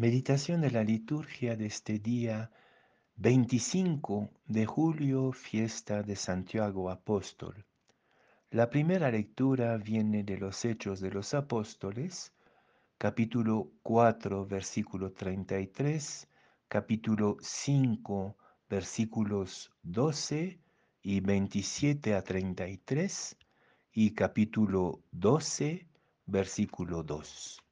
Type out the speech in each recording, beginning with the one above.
Meditación de la liturgia de este día 25 de julio, fiesta de Santiago Apóstol. La primera lectura viene de los Hechos de los Apóstoles, capítulo 4, versículo 33, capítulo 5, versículos 12 y 27 a 33 y capítulo 12, versículo 2.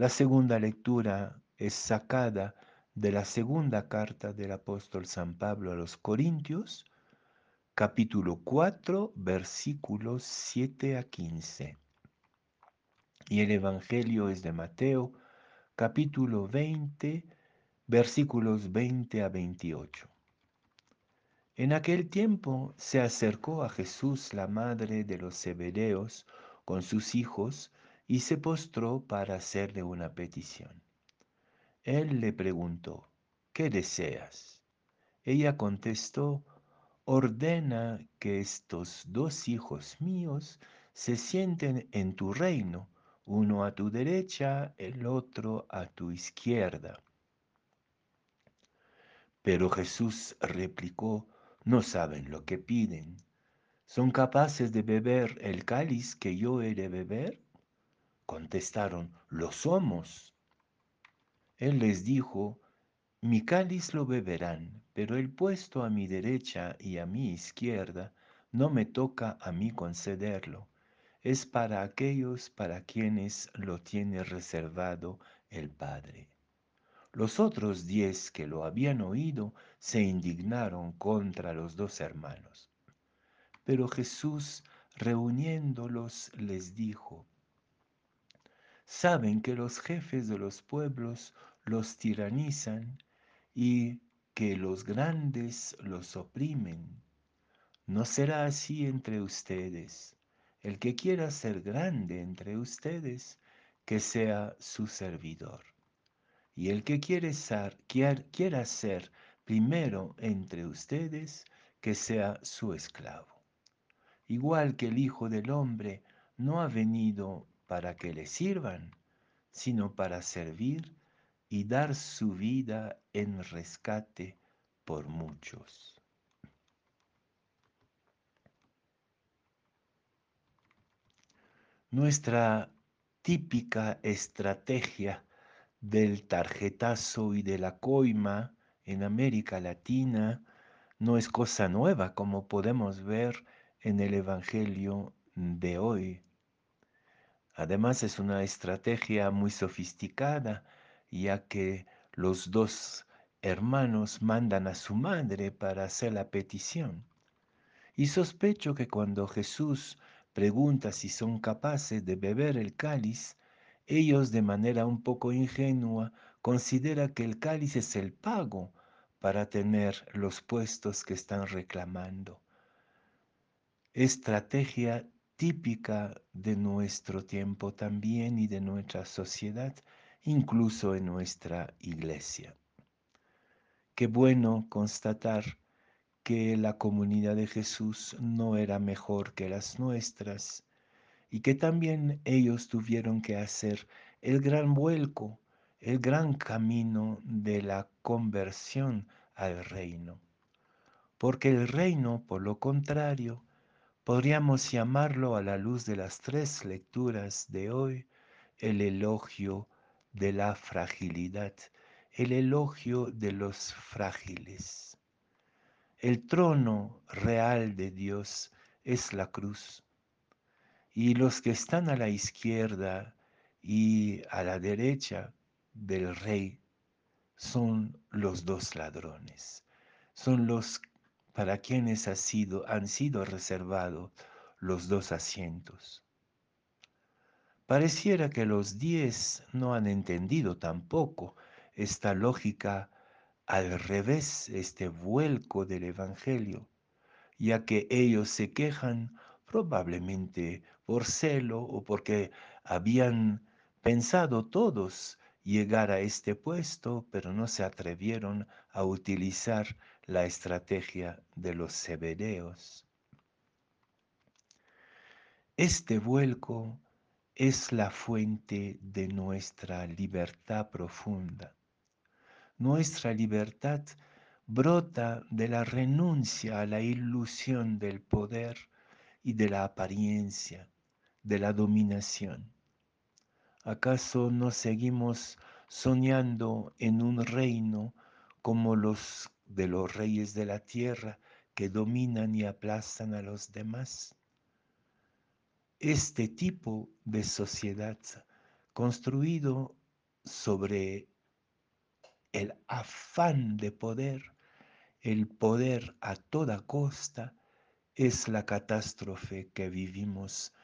La segunda lectura es sacada de la segunda carta del apóstol San Pablo a los Corintios, capítulo 4, versículos 7 a 15. Y el Evangelio es de Mateo, capítulo 20, versículos 20 a 28. En aquel tiempo se acercó a Jesús la madre de los Zebedeos con sus hijos y se postró para hacerle una petición. Él le preguntó, ¿qué deseas? Ella contestó, ordena que estos dos hijos míos se sienten en tu reino, uno a tu derecha, el otro a tu izquierda. Pero Jesús replicó, no saben lo que piden. ¿Son capaces de beber el cáliz que yo he de beber? Contestaron, lo somos. Él les dijo, mi cáliz lo beberán, pero el puesto a mi derecha y a mi izquierda no me toca a mí concederlo. Es para aquellos para quienes lo tiene reservado el Padre. Los otros diez que lo habían oído se indignaron contra los dos hermanos. Pero Jesús, reuniéndolos, les dijo, saben que los jefes de los pueblos los tiranizan y que los grandes los oprimen. No será así entre ustedes. El que quiera ser grande entre ustedes, que sea su servidor. Y el que quiere ser, quiera ser primero entre ustedes, que sea su esclavo. Igual que el Hijo del Hombre no ha venido para que le sirvan, sino para servir y dar su vida en rescate por muchos. Nuestra típica estrategia del tarjetazo y de la coima en América Latina no es cosa nueva como podemos ver en el Evangelio de hoy. Además es una estrategia muy sofisticada, ya que los dos hermanos mandan a su madre para hacer la petición. Y sospecho que cuando Jesús pregunta si son capaces de beber el cáliz, ellos de manera un poco ingenua consideran que el cáliz es el pago para tener los puestos que están reclamando. Estrategia típica de nuestro tiempo también y de nuestra sociedad, incluso en nuestra iglesia. Qué bueno constatar que la comunidad de Jesús no era mejor que las nuestras y que también ellos tuvieron que hacer el gran vuelco, el gran camino de la conversión al reino. Porque el reino, por lo contrario, Podríamos llamarlo a la luz de las tres lecturas de hoy el elogio de la fragilidad, el elogio de los frágiles. El trono real de Dios es la cruz y los que están a la izquierda y a la derecha del rey son los dos ladrones, son los para quienes ha sido, han sido reservados los dos asientos. Pareciera que los diez no han entendido tampoco esta lógica al revés, este vuelco del Evangelio, ya que ellos se quejan probablemente por celo o porque habían pensado todos llegar a este puesto, pero no se atrevieron a utilizar la estrategia de los severeos. Este vuelco es la fuente de nuestra libertad profunda. Nuestra libertad brota de la renuncia a la ilusión del poder y de la apariencia, de la dominación. ¿Acaso no seguimos soñando en un reino como los de los reyes de la tierra que dominan y aplastan a los demás? Este tipo de sociedad construido sobre el afán de poder, el poder a toda costa, es la catástrofe que vivimos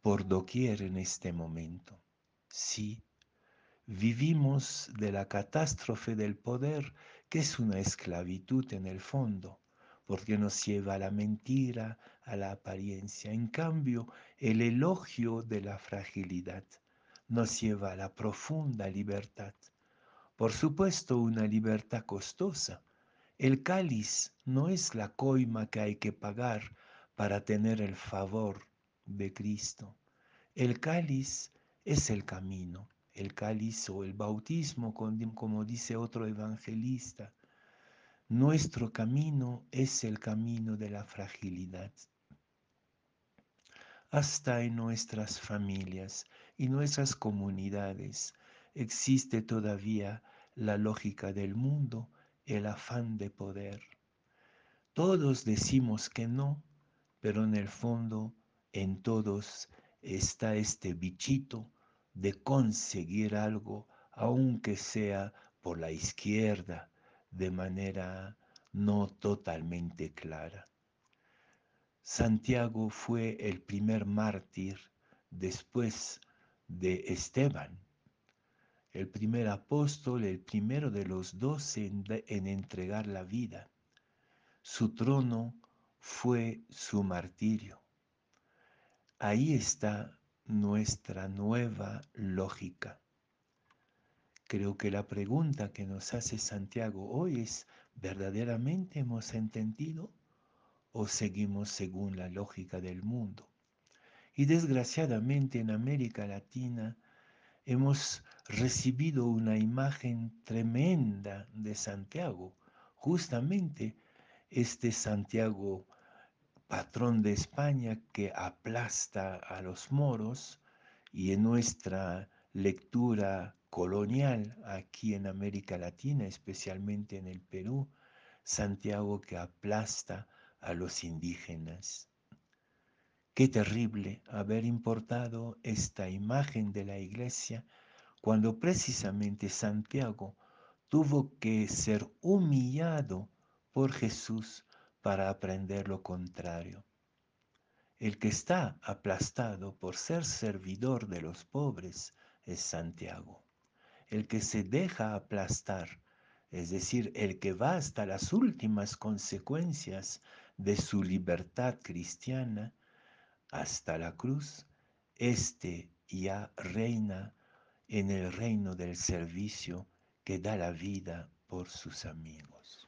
por doquier en este momento. Sí, vivimos de la catástrofe del poder, que es una esclavitud en el fondo, porque nos lleva a la mentira, a la apariencia. En cambio, el elogio de la fragilidad nos lleva a la profunda libertad. Por supuesto, una libertad costosa. El cáliz no es la coima que hay que pagar para tener el favor de Cristo. El cáliz es el camino, el cáliz o el bautismo, como dice otro evangelista. Nuestro camino es el camino de la fragilidad. Hasta en nuestras familias y nuestras comunidades existe todavía la lógica del mundo, el afán de poder. Todos decimos que no, pero en el fondo en todos está este bichito de conseguir algo, aunque sea por la izquierda, de manera no totalmente clara. Santiago fue el primer mártir después de Esteban, el primer apóstol, el primero de los doce en, en entregar la vida. Su trono fue su martirio. Ahí está nuestra nueva lógica. Creo que la pregunta que nos hace Santiago hoy es, ¿verdaderamente hemos entendido o seguimos según la lógica del mundo? Y desgraciadamente en América Latina hemos recibido una imagen tremenda de Santiago, justamente este Santiago patrón de España que aplasta a los moros y en nuestra lectura colonial aquí en América Latina, especialmente en el Perú, Santiago que aplasta a los indígenas. Qué terrible haber importado esta imagen de la iglesia cuando precisamente Santiago tuvo que ser humillado por Jesús para aprender lo contrario. El que está aplastado por ser servidor de los pobres es Santiago el que se deja aplastar, es decir, el que va hasta las últimas consecuencias de su libertad cristiana, hasta la cruz, este ya reina en el reino del servicio que da la vida por sus amigos.